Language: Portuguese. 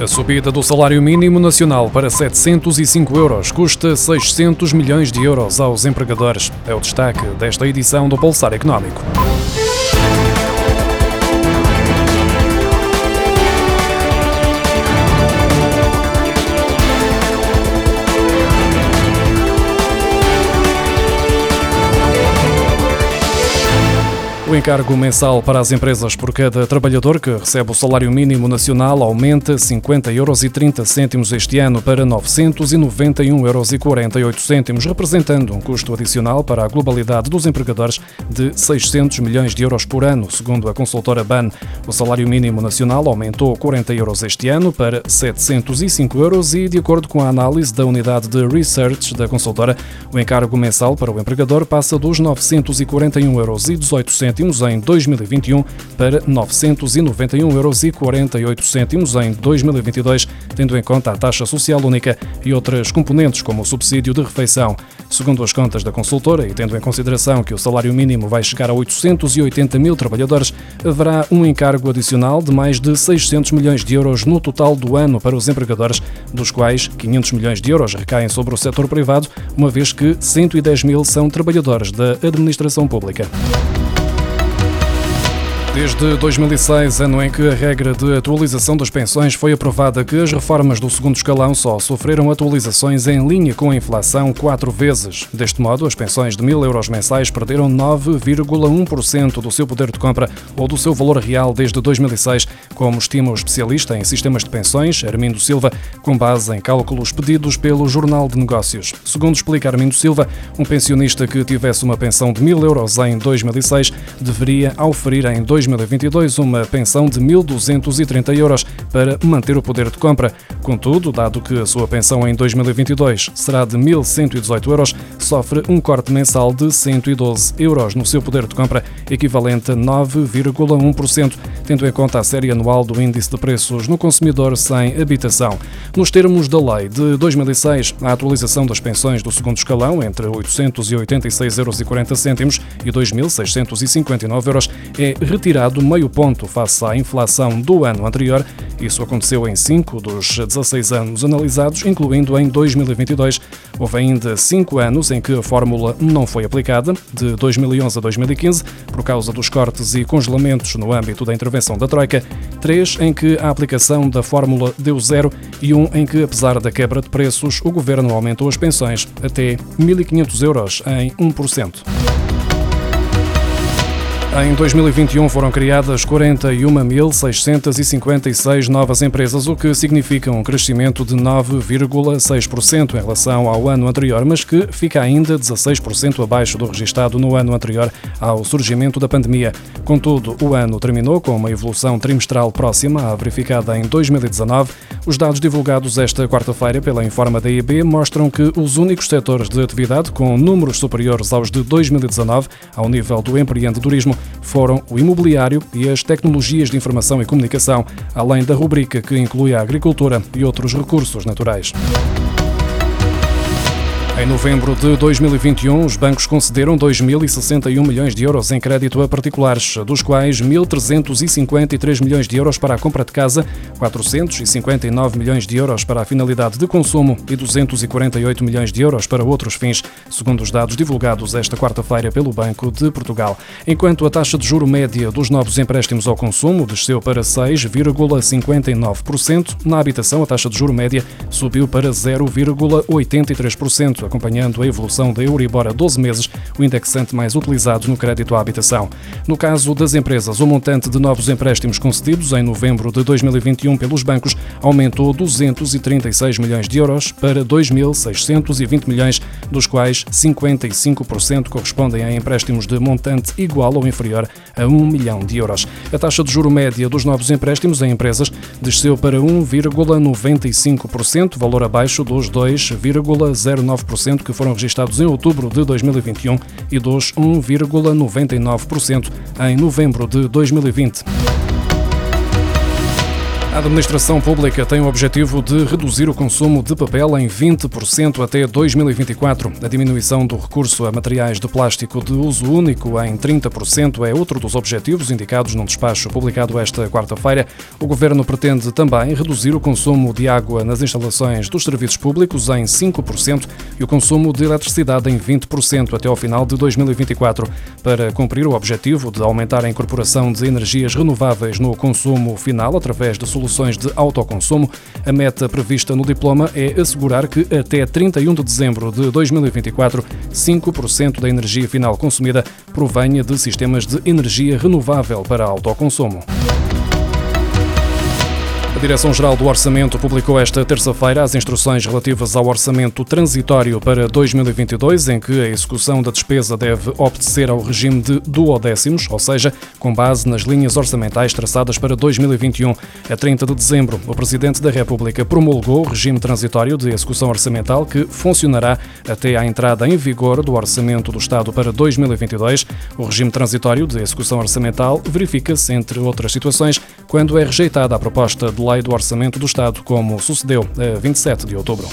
A subida do salário mínimo nacional para 705 euros custa 600 milhões de euros aos empregadores. É o destaque desta edição do Pulsar Económico. O encargo mensal para as empresas por cada trabalhador que recebe o salário mínimo nacional aumenta 50 euros 30 cêntimos este ano para 991 euros 48 cêntimos, representando um custo adicional para a globalidade dos empregadores de 600 milhões de euros por ano, segundo a consultora BAN. O salário mínimo nacional aumentou 40 euros este ano para 705 euros e, de acordo com a análise da unidade de research da consultora, o encargo mensal para o empregador passa dos 941 euros 18 cêntimos em 2021 para 991 euros 48 cêntimos em 2022, tendo em conta a taxa social única e outras componentes como o subsídio de refeição. Segundo as contas da consultora e tendo em consideração que o salário mínimo vai chegar a 880 mil trabalhadores, haverá um encargo adicional de mais de 600 milhões de euros no total do ano para os empregadores, dos quais 500 milhões de euros recaem sobre o setor privado, uma vez que 110 mil são trabalhadores da administração pública. Desde 2006, ano em que a regra de atualização das pensões foi aprovada, que as reformas do segundo escalão só sofreram atualizações em linha com a inflação quatro vezes. Deste modo, as pensões de mil euros mensais perderam 9,1% do seu poder de compra ou do seu valor real desde 2006, como estima o especialista em sistemas de pensões, Armindo Silva, com base em cálculos pedidos pelo Jornal de Negócios. Segundo explica Armindo Silva, um pensionista que tivesse uma pensão de mil euros em 2006 deveria auferir em 2006 2022 uma pensão de 1.230 euros para manter o poder de compra. Contudo, dado que a sua pensão em 2022 será de 1.118 euros, sofre um corte mensal de 112 euros no seu poder de compra, equivalente a 9,1%, tendo em conta a série anual do Índice de Preços no Consumidor sem habitação. Nos termos da lei de 2006, a atualização das pensões do segundo escalão entre 886,40 euros e 2.659 euros é retirado meio ponto face à inflação do ano anterior. Isso aconteceu em 5 dos 16 anos analisados, incluindo em 2022. Houve ainda 5 anos em que a fórmula não foi aplicada, de 2011 a 2015, por causa dos cortes e congelamentos no âmbito da intervenção da Troika, 3 em que a aplicação da fórmula deu zero e um em que, apesar da quebra de preços, o governo aumentou as pensões até 1.500 euros em 1%. Em 2021 foram criadas 41.656 novas empresas, o que significa um crescimento de 9,6% em relação ao ano anterior, mas que fica ainda 16% abaixo do registado no ano anterior ao surgimento da pandemia. Contudo, o ano terminou com uma evolução trimestral próxima à verificada em 2019. Os dados divulgados esta quarta-feira pela Informa da IB mostram que os únicos setores de atividade com números superiores aos de 2019, ao nível do empreendedorismo, foram o imobiliário e as tecnologias de informação e comunicação, além da rubrica que inclui a agricultura e outros recursos naturais. Em novembro de 2021, os bancos concederam 2.061 milhões de euros em crédito a particulares, dos quais 1.353 milhões de euros para a compra de casa, 459 milhões de euros para a finalidade de consumo e 248 milhões de euros para outros fins, segundo os dados divulgados esta quarta-feira pelo Banco de Portugal. Enquanto a taxa de juro média dos novos empréstimos ao consumo desceu para 6,59%, na habitação a taxa de juro média subiu para 0,83% acompanhando a evolução da Euribor a 12 meses, o indexante mais utilizado no crédito à habitação. No caso das empresas, o montante de novos empréstimos concedidos em novembro de 2021 pelos bancos aumentou 236 milhões de euros para 2.620 milhões, dos quais 55% correspondem a empréstimos de montante igual ou inferior a 1 milhão de euros. A taxa de juro média dos novos empréstimos em empresas desceu para 1,95%, valor abaixo dos 2,09% que foram registados em outubro de 2021 e dos 1,99% em novembro de 2020. A administração pública tem o objetivo de reduzir o consumo de papel em 20% até 2024. A diminuição do recurso a materiais de plástico de uso único em 30% é outro dos objetivos indicados num despacho publicado esta quarta-feira. O governo pretende também reduzir o consumo de água nas instalações dos serviços públicos em 5% e o consumo de eletricidade em 20% até ao final de 2024. Para cumprir o objetivo de aumentar a incorporação de energias renováveis no consumo final através de soluções de autoconsumo. A meta prevista no diploma é assegurar que até 31 de dezembro de 2024, 5% da energia final consumida provenha de sistemas de energia renovável para autoconsumo. A Direção-Geral do Orçamento publicou esta terça-feira as instruções relativas ao orçamento transitório para 2022, em que a execução da despesa deve obedecer ao regime de duodécimos, ou seja, com base nas linhas orçamentais traçadas para 2021. A 30 de dezembro, o Presidente da República promulgou o regime transitório de execução orçamental que funcionará até à entrada em vigor do Orçamento do Estado para 2022. O regime transitório de execução orçamental verifica-se, entre outras situações, quando é rejeitada a proposta de lei do Orçamento do Estado, como sucedeu a 27 de outubro.